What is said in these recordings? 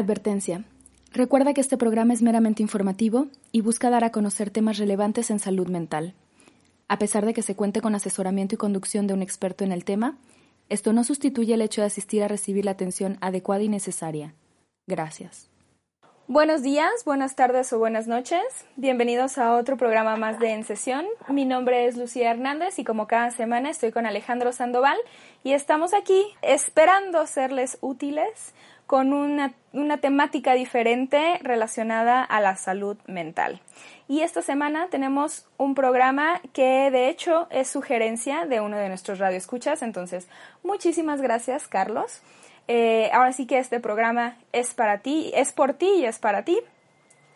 Advertencia. Recuerda que este programa es meramente informativo y busca dar a conocer temas relevantes en salud mental. A pesar de que se cuente con asesoramiento y conducción de un experto en el tema, esto no sustituye el hecho de asistir a recibir la atención adecuada y necesaria. Gracias. Buenos días, buenas tardes o buenas noches. Bienvenidos a otro programa más de En Sesión. Mi nombre es Lucía Hernández y como cada semana estoy con Alejandro Sandoval y estamos aquí esperando serles útiles con una, temática diferente relacionada a la salud mental. Y esta semana tenemos un programa que de hecho es sugerencia de uno de nuestros radioescuchas. Entonces, muchísimas gracias, Carlos. Eh, ahora sí que este programa es para ti, es por ti y es para ti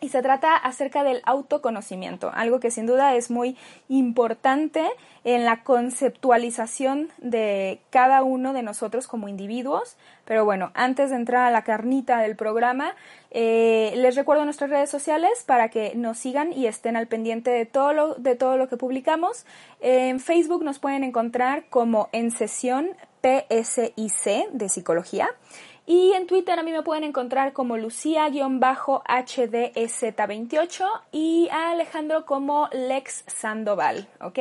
y se trata acerca del autoconocimiento, algo que sin duda es muy importante en la conceptualización de cada uno de nosotros como individuos. Pero bueno, antes de entrar a la carnita del programa, eh, les recuerdo nuestras redes sociales para que nos sigan y estén al pendiente de todo lo, de todo lo que publicamos. En Facebook nos pueden encontrar como en sesión PSIC de psicología. Y en Twitter a mí me pueden encontrar como Lucía-HDZ28 y a Alejandro como Lex Sandoval, ¿ok?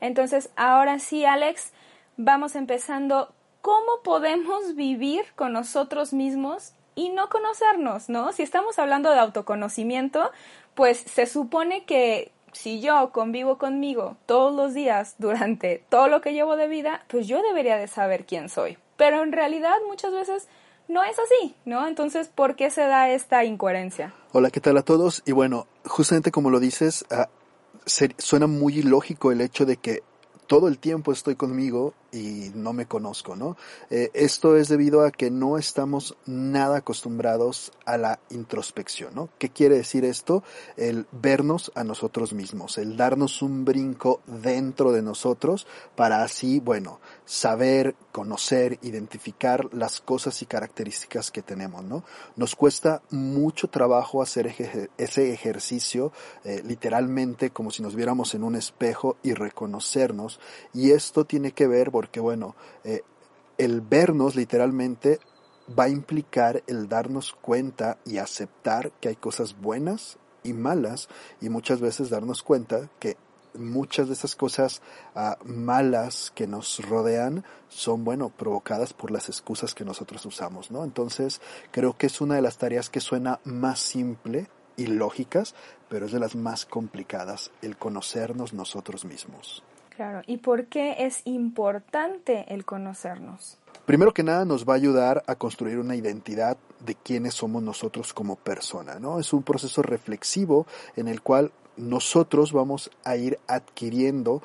Entonces, ahora sí, Alex, vamos empezando. ¿Cómo podemos vivir con nosotros mismos y no conocernos, no? Si estamos hablando de autoconocimiento, pues se supone que si yo convivo conmigo todos los días durante todo lo que llevo de vida, pues yo debería de saber quién soy. Pero en realidad muchas veces no es así, ¿no? Entonces, ¿por qué se da esta incoherencia? Hola, ¿qué tal a todos? Y bueno, justamente como lo dices, ah, suena muy ilógico el hecho de que todo el tiempo estoy conmigo y no me conozco, ¿no? Eh, esto es debido a que no estamos nada acostumbrados a la introspección, ¿no? ¿Qué quiere decir esto? El vernos a nosotros mismos, el darnos un brinco dentro de nosotros para así, bueno, saber, conocer, identificar las cosas y características que tenemos, ¿no? Nos cuesta mucho trabajo hacer ese ejercicio, eh, literalmente como si nos viéramos en un espejo y reconocernos, y esto tiene que ver, porque bueno, eh, el vernos literalmente va a implicar el darnos cuenta y aceptar que hay cosas buenas y malas y muchas veces darnos cuenta que muchas de esas cosas ah, malas que nos rodean son, bueno, provocadas por las excusas que nosotros usamos, ¿no? Entonces, creo que es una de las tareas que suena más simple y lógicas, pero es de las más complicadas, el conocernos nosotros mismos. Claro, ¿y por qué es importante el conocernos? Primero que nada nos va a ayudar a construir una identidad de quiénes somos nosotros como persona, ¿no? Es un proceso reflexivo en el cual nosotros vamos a ir adquiriendo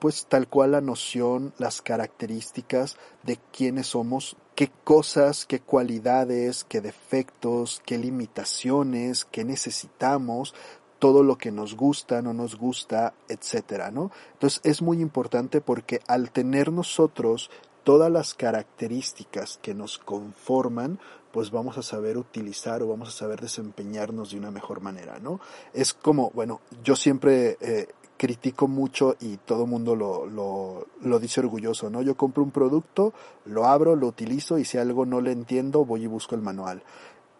pues tal cual la noción, las características de quiénes somos, qué cosas, qué cualidades, qué defectos, qué limitaciones, qué necesitamos, todo lo que nos gusta, no nos gusta, etcétera, ¿no? Entonces es muy importante porque al tener nosotros todas las características que nos conforman, pues vamos a saber utilizar o vamos a saber desempeñarnos de una mejor manera, ¿no? Es como, bueno, yo siempre eh, critico mucho y todo el mundo lo, lo, dice orgulloso, ¿no? Yo compro un producto, lo abro, lo utilizo y si algo no le entiendo, voy y busco el manual.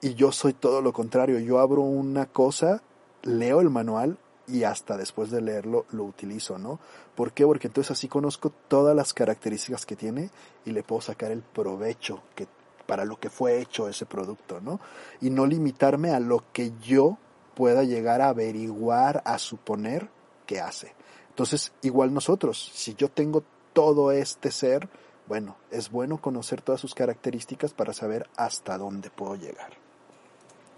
Y yo soy todo lo contrario, yo abro una cosa leo el manual y hasta después de leerlo lo utilizo, ¿no? ¿Por qué? Porque entonces así conozco todas las características que tiene y le puedo sacar el provecho que para lo que fue hecho ese producto, ¿no? Y no limitarme a lo que yo pueda llegar a averiguar, a suponer que hace. Entonces, igual nosotros, si yo tengo todo este ser, bueno, es bueno conocer todas sus características para saber hasta dónde puedo llegar.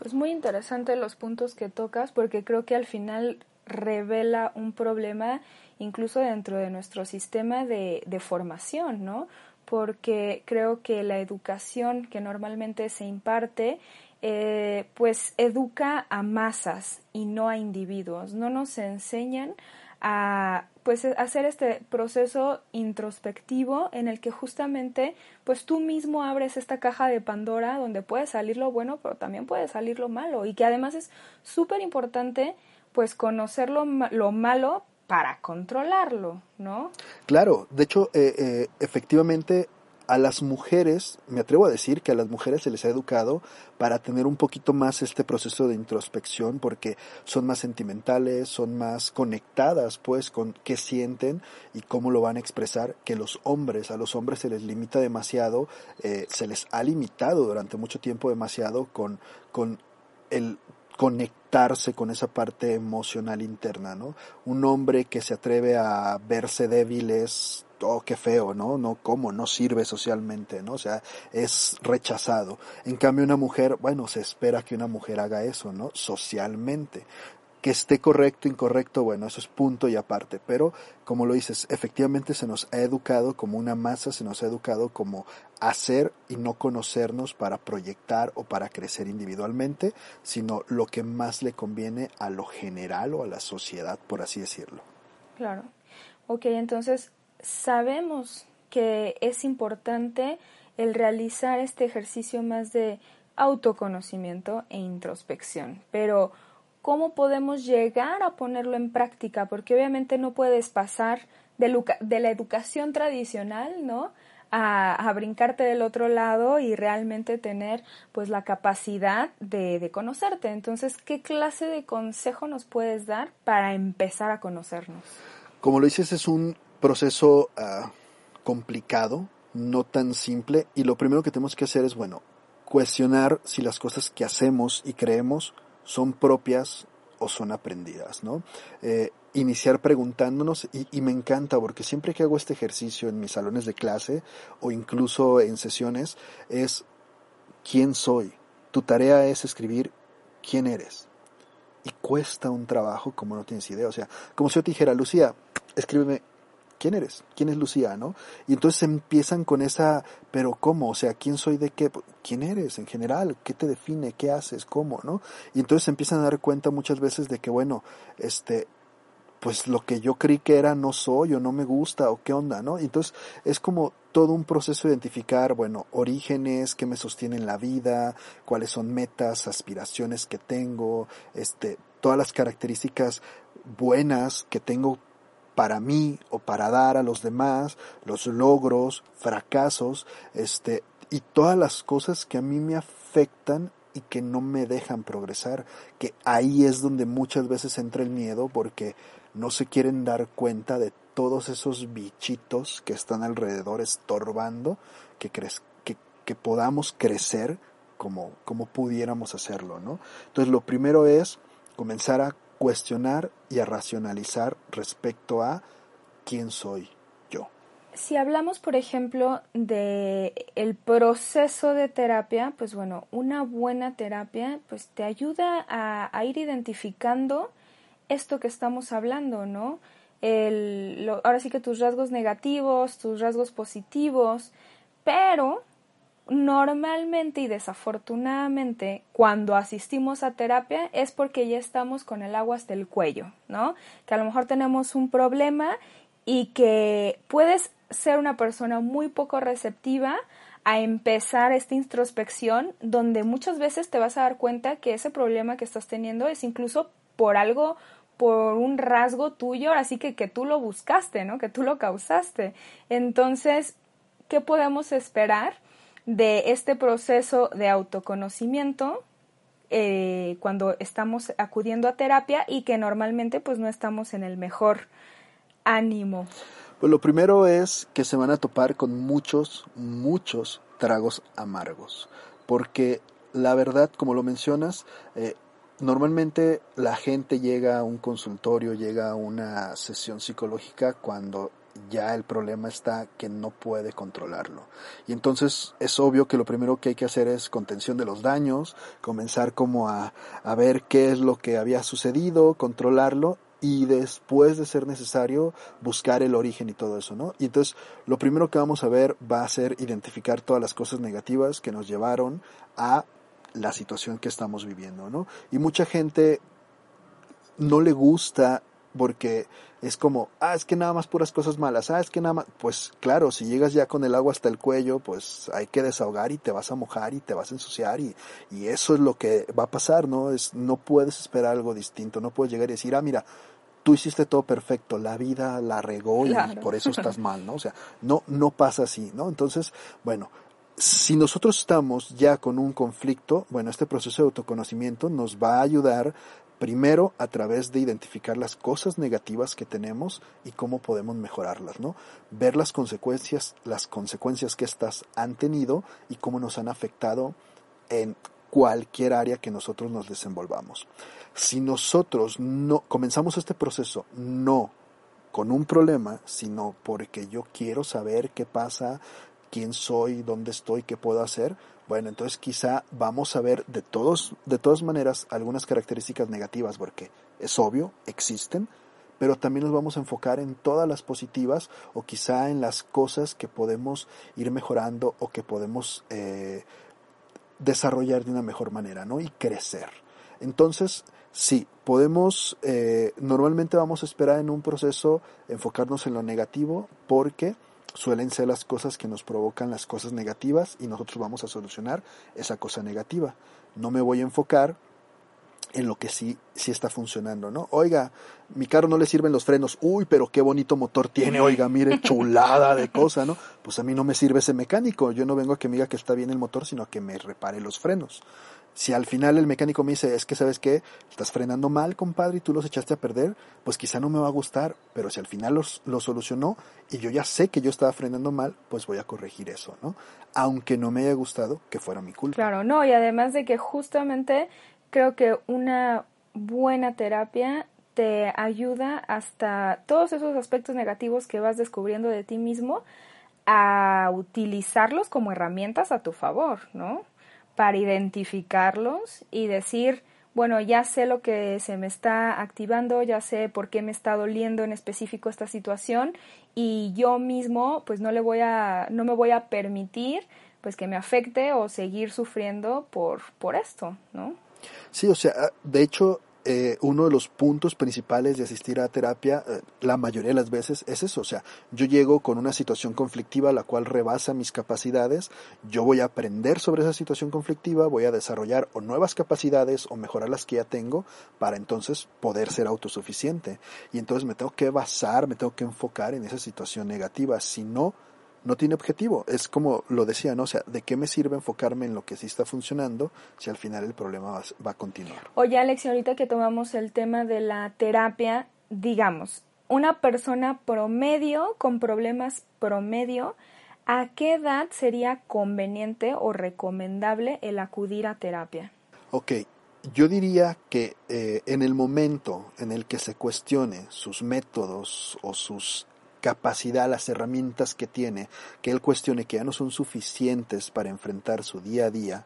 Pues muy interesante los puntos que tocas porque creo que al final revela un problema incluso dentro de nuestro sistema de, de formación, ¿no? porque creo que la educación que normalmente se imparte eh, pues educa a masas y no a individuos. No nos enseñan a pues hacer este proceso introspectivo en el que justamente pues tú mismo abres esta caja de Pandora donde puede salir lo bueno pero también puede salir lo malo y que además es súper importante pues conocer lo, lo malo para controlarlo, ¿no? Claro, de hecho, eh, eh, efectivamente a las mujeres, me atrevo a decir que a las mujeres se les ha educado para tener un poquito más este proceso de introspección porque son más sentimentales, son más conectadas pues con qué sienten y cómo lo van a expresar que los hombres. A los hombres se les limita demasiado, eh, se les ha limitado durante mucho tiempo demasiado con, con el conectarse con esa parte emocional interna, ¿no? Un hombre que se atreve a verse débil es, oh, qué feo, ¿no? No, ¿cómo? No sirve socialmente, ¿no? O sea, es rechazado. En cambio, una mujer, bueno, se espera que una mujer haga eso, ¿no? Socialmente que esté correcto, incorrecto, bueno, eso es punto y aparte, pero como lo dices, efectivamente se nos ha educado como una masa, se nos ha educado como hacer y no conocernos para proyectar o para crecer individualmente, sino lo que más le conviene a lo general o a la sociedad, por así decirlo. Claro. Ok, entonces sabemos que es importante el realizar este ejercicio más de autoconocimiento e introspección, pero cómo podemos llegar a ponerlo en práctica, porque obviamente no puedes pasar de, la educación tradicional, ¿no? A, a, brincarte del otro lado y realmente tener pues la capacidad de, de, conocerte. Entonces, ¿qué clase de consejo nos puedes dar para empezar a conocernos? Como lo dices, es un proceso uh, complicado, no tan simple, y lo primero que tenemos que hacer es, bueno, cuestionar si las cosas que hacemos y creemos son propias o son aprendidas, ¿no? Eh, iniciar preguntándonos y, y, me encanta porque siempre que hago este ejercicio en mis salones de clase o incluso en sesiones es quién soy. Tu tarea es escribir quién eres. Y cuesta un trabajo como no tienes idea. O sea, como si yo te dijera, Lucía, escríbeme ¿quién eres? ¿Quién es Lucía? Y entonces empiezan con esa, pero ¿cómo? O sea, ¿quién soy de qué? ¿Quién eres en general? ¿Qué te define? ¿Qué haces? ¿Cómo? ¿no? Y entonces empiezan a dar cuenta muchas veces de que, bueno, este, pues lo que yo creí que era no soy o no me gusta o qué onda, ¿no? Entonces es como todo un proceso de identificar, bueno, orígenes, qué me sostienen la vida, cuáles son metas, aspiraciones que tengo, este, todas las características buenas que tengo para mí o para dar a los demás, los logros, fracasos, este, y todas las cosas que a mí me afectan y que no me dejan progresar, que ahí es donde muchas veces entra el miedo porque no se quieren dar cuenta de todos esos bichitos que están alrededor estorbando que, que, que podamos crecer como, como pudiéramos hacerlo, ¿no? Entonces lo primero es comenzar a cuestionar y a racionalizar respecto a quién soy yo. Si hablamos, por ejemplo, de el proceso de terapia, pues bueno, una buena terapia pues te ayuda a, ir identificando esto que estamos hablando, ¿no? Ahora sí que tus rasgos negativos, tus rasgos positivos, pero normalmente y desafortunadamente cuando asistimos a terapia es porque ya estamos con el agua hasta el cuello, ¿no? Que a lo mejor tenemos un problema y que puedes ser una persona muy poco receptiva a empezar esta introspección donde muchas veces te vas a dar cuenta que ese problema que estás teniendo es incluso por algo por un rasgo tuyo, así que que tú lo buscaste, ¿no? Que tú lo causaste. Entonces, ¿qué podemos esperar? De este proceso de autoconocimiento eh, cuando estamos acudiendo a terapia y que normalmente pues no estamos en el mejor ánimo. Pues lo primero es que se van a topar con muchos, muchos tragos amargos, porque la verdad, como lo mencionas, eh, normalmente la gente llega a un consultorio, llega a una sesión psicológica cuando ya el problema está que no puede controlarlo. Y entonces es obvio que lo primero que hay que hacer es contención de los daños, comenzar como a, a ver qué es lo que había sucedido, controlarlo y después de ser necesario buscar el origen y todo eso, ¿no? Y entonces lo primero que vamos a ver va a ser identificar todas las cosas negativas que nos llevaron a la situación que estamos viviendo, ¿no? Y mucha gente no le gusta porque es como, ah, es que nada más puras cosas malas, ah, es que nada más, pues claro, si llegas ya con el agua hasta el cuello, pues hay que desahogar y te vas a mojar y te vas a ensuciar y, y eso es lo que va a pasar, ¿no? Es, no puedes esperar algo distinto, no puedes llegar y decir, ah, mira, tú hiciste todo perfecto, la vida la regó y por eso estás mal, ¿no? O sea, no, no pasa así, ¿no? Entonces, bueno, si nosotros estamos ya con un conflicto, bueno, este proceso de autoconocimiento nos va a ayudar primero a través de identificar las cosas negativas que tenemos y cómo podemos mejorarlas, ¿no? Ver las consecuencias, las consecuencias que estas han tenido y cómo nos han afectado en cualquier área que nosotros nos desenvolvamos. Si nosotros no comenzamos este proceso no con un problema, sino porque yo quiero saber qué pasa, quién soy, dónde estoy, qué puedo hacer, bueno, entonces quizá vamos a ver de todos, de todas maneras algunas características negativas, porque es obvio, existen, pero también nos vamos a enfocar en todas las positivas o quizá en las cosas que podemos ir mejorando o que podemos eh, desarrollar de una mejor manera, ¿no? Y crecer. Entonces, sí, podemos, eh, normalmente vamos a esperar en un proceso enfocarnos en lo negativo porque suelen ser las cosas que nos provocan las cosas negativas y nosotros vamos a solucionar esa cosa negativa. No me voy a enfocar en lo que sí, sí está funcionando, ¿no? Oiga, mi carro no le sirven los frenos, uy, pero qué bonito motor tiene, oiga, mire, chulada de cosa, ¿no? Pues a mí no me sirve ese mecánico, yo no vengo a que me diga que está bien el motor, sino a que me repare los frenos. Si al final el mecánico me dice, es que sabes qué, estás frenando mal, compadre, y tú los echaste a perder, pues quizá no me va a gustar, pero si al final los, lo solucionó y yo ya sé que yo estaba frenando mal, pues voy a corregir eso, ¿no? Aunque no me haya gustado que fuera mi culpa. Claro, no, y además de que justamente creo que una buena terapia te ayuda hasta todos esos aspectos negativos que vas descubriendo de ti mismo a utilizarlos como herramientas a tu favor, ¿no? Para identificarlos y decir, bueno, ya sé lo que se me está activando, ya sé por qué me está doliendo en específico esta situación y yo mismo pues no le voy a no me voy a permitir pues que me afecte o seguir sufriendo por por esto, ¿no? Sí, o sea, de hecho eh, uno de los puntos principales de asistir a terapia, eh, la mayoría de las veces, es eso. O sea, yo llego con una situación conflictiva la cual rebasa mis capacidades, yo voy a aprender sobre esa situación conflictiva, voy a desarrollar o nuevas capacidades o mejorar las que ya tengo para entonces poder ser autosuficiente. Y entonces me tengo que basar, me tengo que enfocar en esa situación negativa. Si no, no tiene objetivo. Es como lo decía, ¿no? O sea, ¿de qué me sirve enfocarme en lo que sí está funcionando si al final el problema va, a continuar? Oye, Alex, ahorita que tomamos el tema de la terapia, digamos, una persona promedio con problemas promedio, ¿a qué edad sería conveniente o recomendable el acudir a terapia? Ok, yo diría que eh, en el momento en el que se cuestione sus métodos o sus capacidad, las herramientas que tiene, que él cuestione que ya no son suficientes para enfrentar su día a día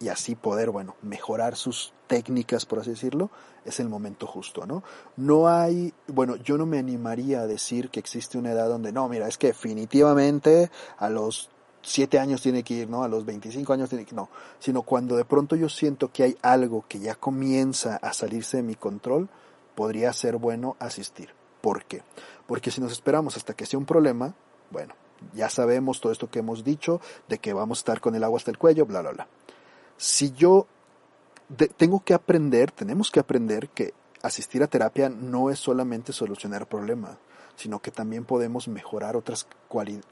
y así poder, bueno, mejorar sus técnicas, por así decirlo, es el momento justo, ¿no? No hay, bueno, yo no me animaría a decir que existe una edad donde, no, mira, es que definitivamente a los siete años tiene que ir, ¿no? A los 25 años tiene que no, sino cuando de pronto yo siento que hay algo que ya comienza a salirse de mi control, podría ser bueno asistir. ¿Por qué? Porque si nos esperamos hasta que sea un problema, bueno, ya sabemos todo esto que hemos dicho, de que vamos a estar con el agua hasta el cuello, bla, bla, bla. Si yo tengo que aprender, tenemos que aprender que asistir a terapia no es solamente solucionar problemas, sino que también podemos mejorar otras,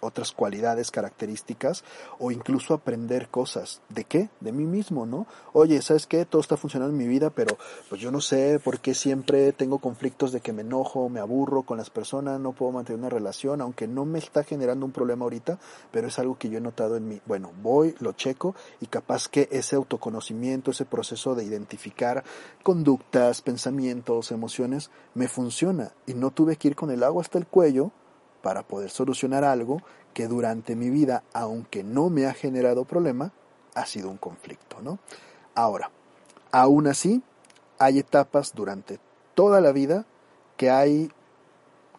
otras cualidades, características o incluso aprender cosas. ¿De qué? De mí mismo, ¿no? Oye, ¿sabes qué? Todo está funcionando en mi vida, pero pues yo no sé por qué siempre tengo conflictos de que me enojo, me aburro con las personas, no puedo mantener una relación, aunque no me está generando un problema ahorita, pero es algo que yo he notado en mí. Bueno, voy, lo checo y capaz que ese autoconocimiento, ese proceso de identificar conductas, pensamientos, emociones, me funciona y no tuve que ir con el agua hasta el cuello para poder solucionar algo que durante mi vida, aunque no me ha generado problema, ha sido un conflicto, ¿no? Ahora, aún así, hay etapas durante toda la vida que hay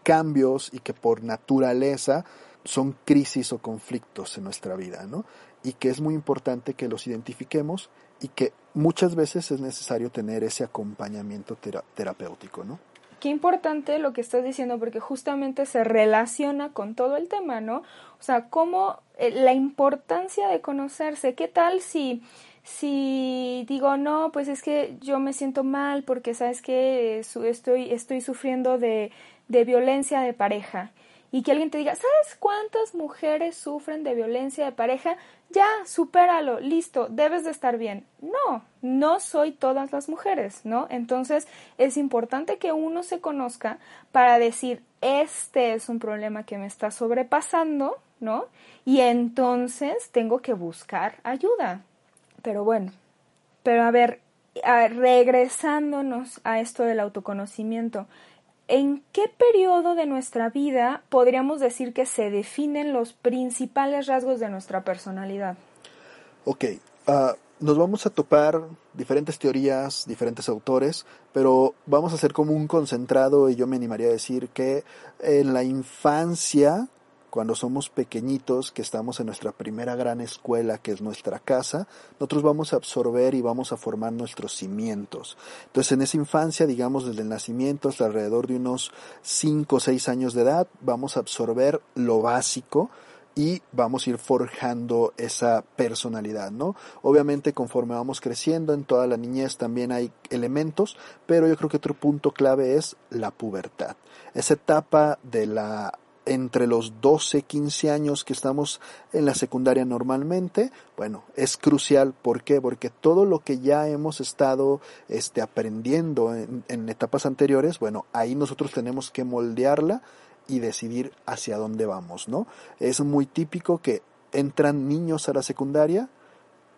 cambios y que por naturaleza son crisis o conflictos en nuestra vida, ¿no? Y que es muy importante que los identifiquemos y que muchas veces es necesario tener ese acompañamiento terapéutico, ¿no? Qué importante lo que estás diciendo porque justamente se relaciona con todo el tema, ¿no? O sea, cómo eh, la importancia de conocerse, ¿qué tal si si digo, no, pues es que yo me siento mal porque sabes que estoy, estoy sufriendo de, de violencia de pareja y que alguien te diga, ¿sabes cuántas mujeres sufren de violencia de pareja? Ya, supéralo, listo, debes de estar bien. No, no soy todas las mujeres, ¿no? Entonces es importante que uno se conozca para decir, este es un problema que me está sobrepasando, ¿no? Y entonces tengo que buscar ayuda. Pero bueno, pero a ver, regresándonos a esto del autoconocimiento, ¿en qué periodo de nuestra vida podríamos decir que se definen los principales rasgos de nuestra personalidad? Ok, ah, nos vamos a topar diferentes teorías, diferentes autores, pero vamos a hacer como un concentrado y yo me animaría a decir que en la infancia cuando somos pequeñitos, que estamos en nuestra primera gran escuela, que es nuestra casa, nosotros vamos a absorber y vamos a formar nuestros cimientos. Entonces, en esa infancia, digamos desde el nacimiento hasta alrededor de unos 5 o 6 años de edad, vamos a absorber lo básico, y vamos a ir forjando esa personalidad, ¿no? Obviamente conforme vamos creciendo en toda la niñez también hay elementos, pero yo creo que otro punto clave es la pubertad. Esa etapa de la entre los 12, 15 años que estamos en la secundaria normalmente, bueno, es crucial. ¿Por qué? Porque todo lo que ya hemos estado este, aprendiendo en, en etapas anteriores, bueno, ahí nosotros tenemos que moldearla y decidir hacia dónde vamos, ¿no? Es muy típico que entran niños a la secundaria,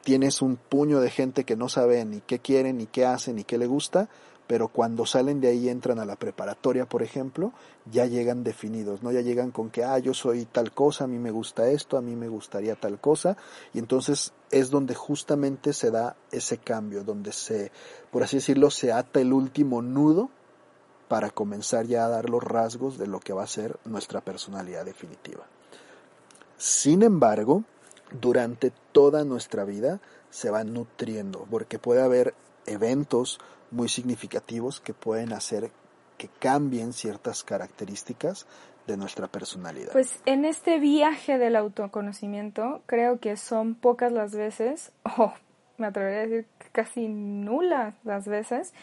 tienes un puño de gente que no sabe ni qué quieren, ni qué hacen, ni qué le gusta, pero cuando salen de ahí entran a la preparatoria, por ejemplo, ya llegan definidos, ¿no? Ya llegan con que, ah, yo soy tal cosa, a mí me gusta esto, a mí me gustaría tal cosa, y entonces es donde justamente se da ese cambio, donde se, por así decirlo, se ata el último nudo para comenzar ya a dar los rasgos de lo que va a ser nuestra personalidad definitiva. Sin embargo, durante toda nuestra vida se va nutriendo, porque puede haber eventos muy significativos que pueden hacer que cambien ciertas características de nuestra personalidad. Pues en este viaje del autoconocimiento creo que son pocas las veces, o me atrevería a decir casi nulas las veces,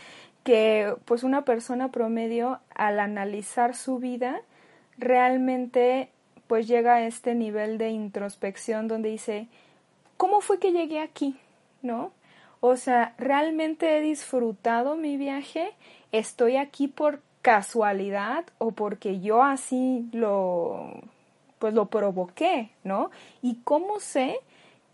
que pues una persona promedio al analizar su vida realmente pues llega a este nivel de introspección donde dice, ¿cómo fue que llegué aquí? ¿No? O sea, realmente he disfrutado mi viaje, estoy aquí por casualidad o porque yo así lo pues lo provoqué, ¿no? Y cómo sé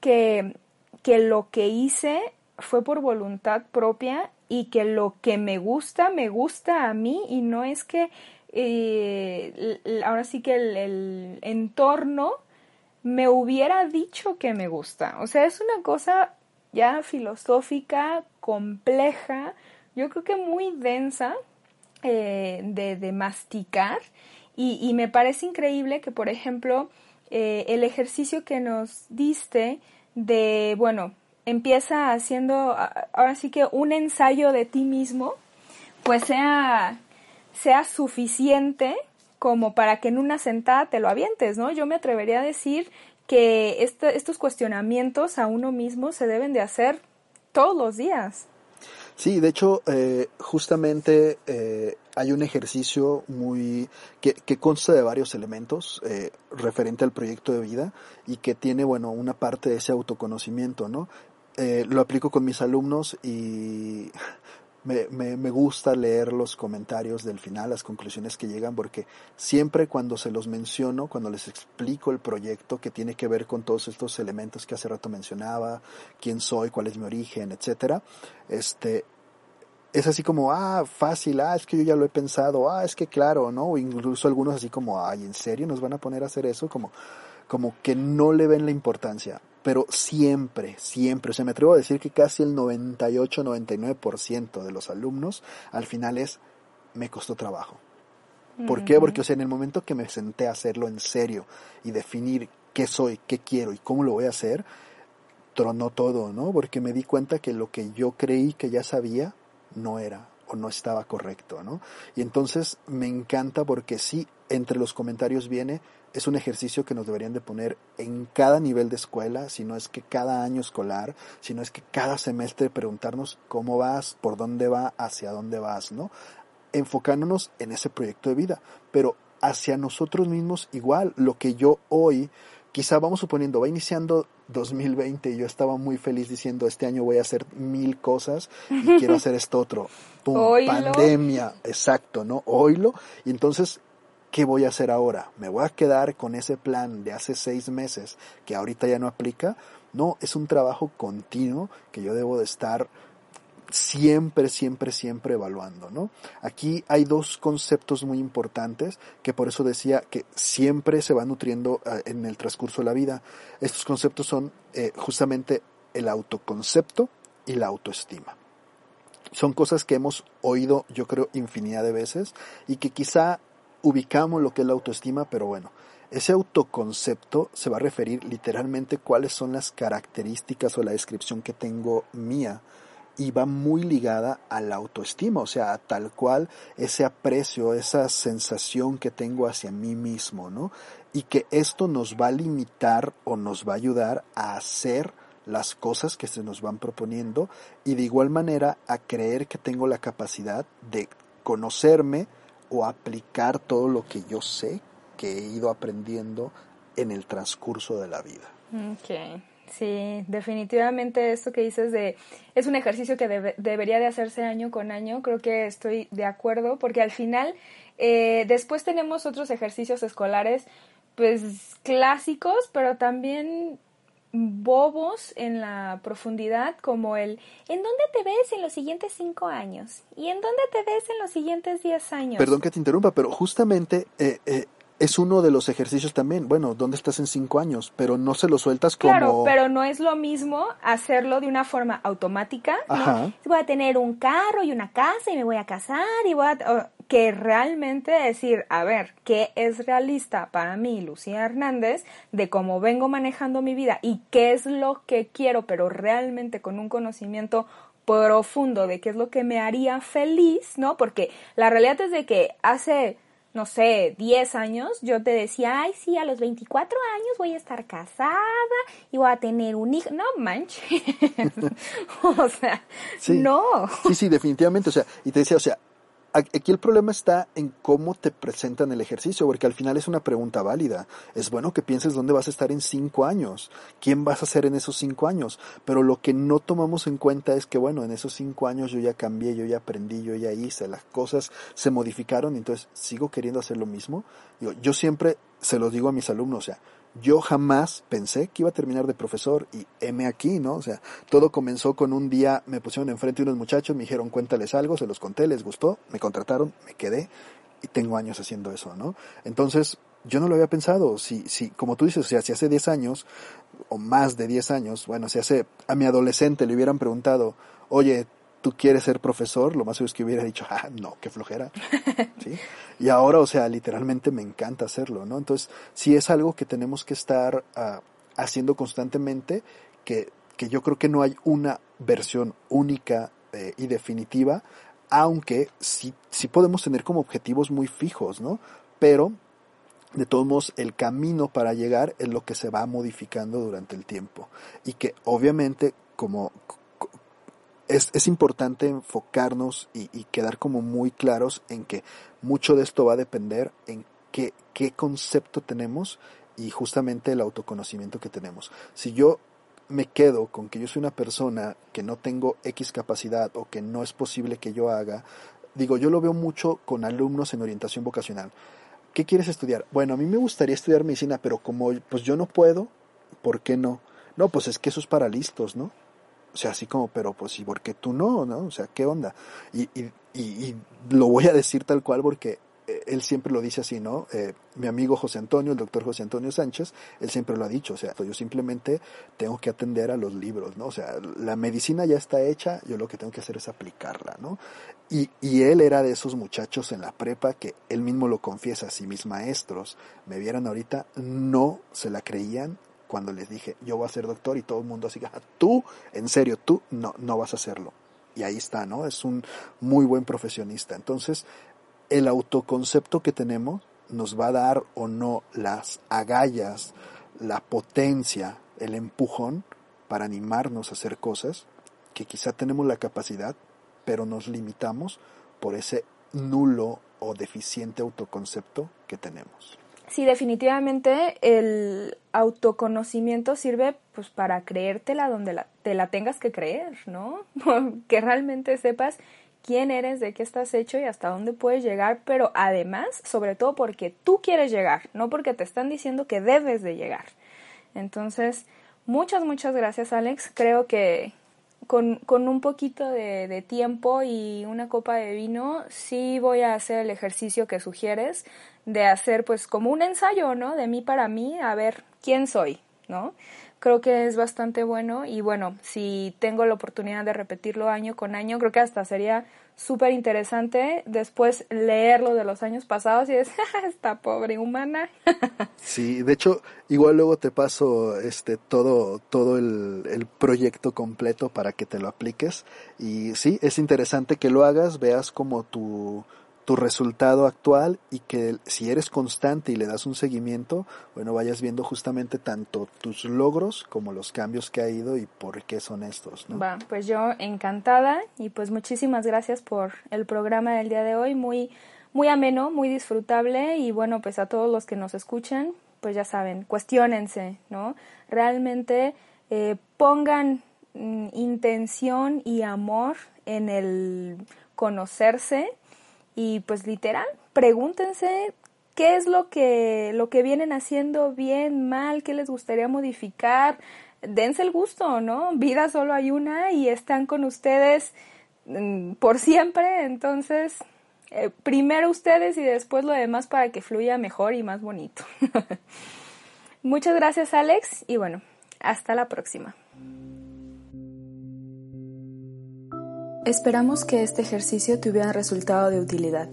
que, que lo que hice fue por voluntad propia y que lo que me gusta, me gusta a mí y no es que eh, ahora sí que el, el entorno me hubiera dicho que me gusta. O sea, es una cosa ya filosófica, compleja, yo creo que muy densa eh, de, masticar y, me parece increíble que, por ejemplo, eh, el ejercicio que nos diste de, bueno, empieza haciendo ahora sí que un ensayo de ti mismo, pues sea, sea suficiente como para que en una sentada te lo avientes, ¿no? Yo me atrevería a decir que este, estos cuestionamientos a uno mismo se deben de hacer todos los días. Sí, de hecho, eh, justamente eh, hay un ejercicio muy que, que, consta de varios elementos eh, referente al proyecto de vida y que tiene, bueno, una parte de ese autoconocimiento, ¿no? lo aplico con mis alumnos y me, me, me, gusta leer los comentarios del final, las conclusiones que llegan, porque siempre cuando se los menciono, cuando les explico el proyecto que tiene que ver con todos estos elementos que hace rato mencionaba, quién soy, cuál es mi origen, etcétera, este, es así como, ah, fácil, ah, es que yo ya lo he pensado, ah, es que claro, ¿no? O incluso algunos así como, ay, ¿en serio nos van a poner a hacer eso? Como, como que no le ven la importancia pero siempre, siempre, o sea, me atrevo a decir que casi el 98-99% de los alumnos al final es, me costó trabajo. ¿Por qué? Porque, o sea, en el momento que me senté a hacerlo en serio y definir qué soy, qué quiero y cómo lo voy a hacer, tronó todo, ¿no? Porque me di cuenta que lo que yo creí que ya sabía no era o no estaba correcto, ¿no? Y entonces me encanta porque sí, entre los comentarios viene, es un ejercicio que nos deberían de poner en cada nivel de escuela, si no es que cada año escolar, si no es que cada semestre preguntarnos cómo vas, por dónde va, hacia dónde vas, ¿no? Enfocándonos en ese proyecto de vida, pero hacia nosotros mismos igual, lo que yo hoy quizá vamos suponiendo, va iniciando 2020 y yo estaba muy feliz diciendo, este año voy a hacer mil cosas y quiero hacer esto otro. Pum, pandemia, exacto, ¿no? Oilo. Y entonces, ¿qué voy a hacer ahora? ¿Me voy a quedar con ese plan de hace seis meses que ahorita ya no aplica? No, es un trabajo continuo que yo debo de estar siempre, siempre, siempre evaluando, ¿no? Aquí hay dos conceptos muy importantes que por eso decía que siempre se va nutriendo eh, en el transcurso de la vida. Estos conceptos son eh, justamente el autoconcepto y la autoestima. Son cosas que hemos oído, yo creo, infinidad de veces y que quizá ubicamos lo que es la autoestima, pero bueno, ese autoconcepto se va a referir literalmente cuáles son las características o la descripción que tengo mía y va muy ligada a la autoestima, o sea, a tal cual ese aprecio, esa sensación que tengo hacia mí mismo, ¿no? Y que esto nos va a limitar o nos va a ayudar a hacer las cosas que se nos van proponiendo y de igual manera a creer que tengo la capacidad de conocerme o aplicar todo lo que yo sé que he ido aprendiendo en el transcurso de la vida. Okay. Sí, definitivamente esto que dices de es un ejercicio que debería de hacerse año con año, creo que estoy de acuerdo, porque al final eh, después tenemos otros ejercicios escolares, pues clásicos, pero también bobos en la profundidad, como el ¿en dónde te ves en los siguientes cinco años? ¿Y en dónde te ves en los siguientes diez años? Perdón que te interrumpa, pero justamente eh, eh, es uno de los ejercicios también. Bueno, ¿dónde estás en cinco años? Pero no se lo sueltas como... Claro, pero no es lo mismo hacerlo de una forma automática. Ajá. Voy a tener un carro y una casa y me voy a casar y voy a... Que realmente decir, a ver, ¿qué es realista para mí, Lucía Hernández, de cómo vengo manejando mi vida y qué es lo que quiero, pero realmente con un conocimiento profundo de qué es lo que me haría feliz, ¿no? Porque la realidad es de que hace no sé, 10 años, yo te decía, ay, sí, a los 24 años voy a estar casada y voy a tener un hijo. No manches. o sea, no. Sí, sí, definitivamente. O sea, y te decía, o sea, Aquí el problema está en cómo te presentan el ejercicio, porque al final es una pregunta válida. Es bueno que pienses dónde vas a estar en cinco años, quién vas a ser en esos cinco años, pero lo que no tomamos en cuenta es que, bueno, en esos cinco años yo ya cambié, yo ya aprendí, yo ya hice, las cosas se modificaron, entonces sigo queriendo hacer lo mismo. Yo, yo siempre se lo digo a mis alumnos, o sea, yo jamás pensé que iba a terminar de profesor y heme aquí, ¿no? O sea, todo comenzó con un día, me pusieron enfrente unos muchachos, me dijeron cuéntales algo, se los conté, les gustó, me contrataron, me quedé y tengo años haciendo eso, ¿no? Entonces, yo no lo había pensado, si, si, como tú dices, o sea, si hace 10 años o más de 10 años, bueno, si hace a mi adolescente le hubieran preguntado, oye, tú quieres ser profesor, lo más seguro es que hubiera dicho, ah, no, qué flojera. ¿Sí? Y ahora, o sea, literalmente me encanta hacerlo, ¿no? Entonces, sí es algo que tenemos que estar uh, haciendo constantemente, que, que yo creo que no hay una versión única eh, y definitiva, aunque sí, sí podemos tener como objetivos muy fijos, ¿no? Pero de todos modos, el camino para llegar es lo que se va modificando durante el tiempo. Y que obviamente, como, es, es importante enfocarnos y, y, quedar como muy claros en que mucho de esto va a depender en qué, qué concepto tenemos y justamente el autoconocimiento que tenemos. Si yo me quedo con que yo soy una persona que no tengo X capacidad o que no es posible que yo haga, digo, yo lo veo mucho con alumnos en orientación vocacional. ¿Qué quieres estudiar? Bueno, a mí me gustaría estudiar medicina, pero como pues yo no puedo, ¿por qué no? No, pues es que eso es para listos, ¿no? O sea, así como, pero pues, ¿y por qué tú no? ¿No? O sea, ¿qué onda? Y, y, y, lo voy a decir tal cual porque eh, él siempre lo dice así, ¿no? Eh, mi amigo José Antonio, el doctor José Antonio Sánchez, él siempre lo ha dicho, o sea, yo simplemente tengo que atender a los libros, ¿no? O sea, la medicina ya está hecha, yo lo que tengo que hacer es aplicarla, ¿no? Y, y él era de esos muchachos en la prepa que él mismo lo confiesa, si mis maestros me vieran ahorita, no se la creían cuando les dije, yo voy a ser doctor y todo el mundo así, ah, tú, en serio, tú no, no vas a hacerlo. Y ahí está, ¿no? Es un muy buen profesionista. Entonces, el autoconcepto que tenemos nos va a dar o no las agallas, la potencia, el empujón para animarnos a hacer cosas que quizá tenemos la capacidad, pero nos limitamos por ese nulo o deficiente autoconcepto que tenemos. Sí, definitivamente el autoconocimiento sirve pues para creértela donde la, te la tengas que creer, ¿no? que realmente sepas quién eres, de qué estás hecho y hasta dónde puedes llegar, pero además, sobre todo porque tú quieres llegar, no porque te están diciendo que debes de llegar. Entonces, muchas, muchas gracias Alex. Creo que con, con un poquito de, de, tiempo y una copa de vino, sí voy a hacer el ejercicio que sugieres de hacer pues como un ensayo, ¿no? De mí para mí, a ver quién soy, ¿no? Creo que es bastante bueno y bueno, si tengo la oportunidad de repetirlo año con año, creo que hasta sería súper interesante después leerlo de los años pasados y decir, esta pobre humana. sí, de hecho, igual luego te paso este todo, todo el, el proyecto completo para que te lo apliques y sí, es interesante que lo hagas, veas como tu tu resultado actual y que si eres constante y le das un seguimiento, bueno, vayas viendo justamente tanto tus logros como los cambios que ha ido y por qué son estos. ¿no? Va, pues yo encantada y pues muchísimas gracias por el programa del día de hoy, muy, muy ameno, muy disfrutable y bueno, pues a todos los que nos escuchan, pues ya saben, cuestionense, ¿no? Realmente eh, pongan mm, intención y amor en el conocerse y pues literal, pregúntense qué es lo que, lo que vienen haciendo bien, mal, qué les gustaría modificar. Dense el gusto, ¿no? Vida solo hay una y están con ustedes mm, por siempre, entonces eh, primero ustedes y después lo demás para que fluya mejor y más bonito. Muchas gracias Alex y bueno, hasta la próxima. Esperamos que este ejercicio te hubiera resultado de utilidad,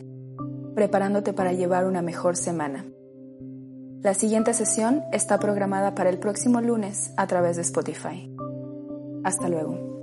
preparándote para llevar una mejor semana. La siguiente sesión está programada para el próximo lunes a través de Spotify. Hasta luego.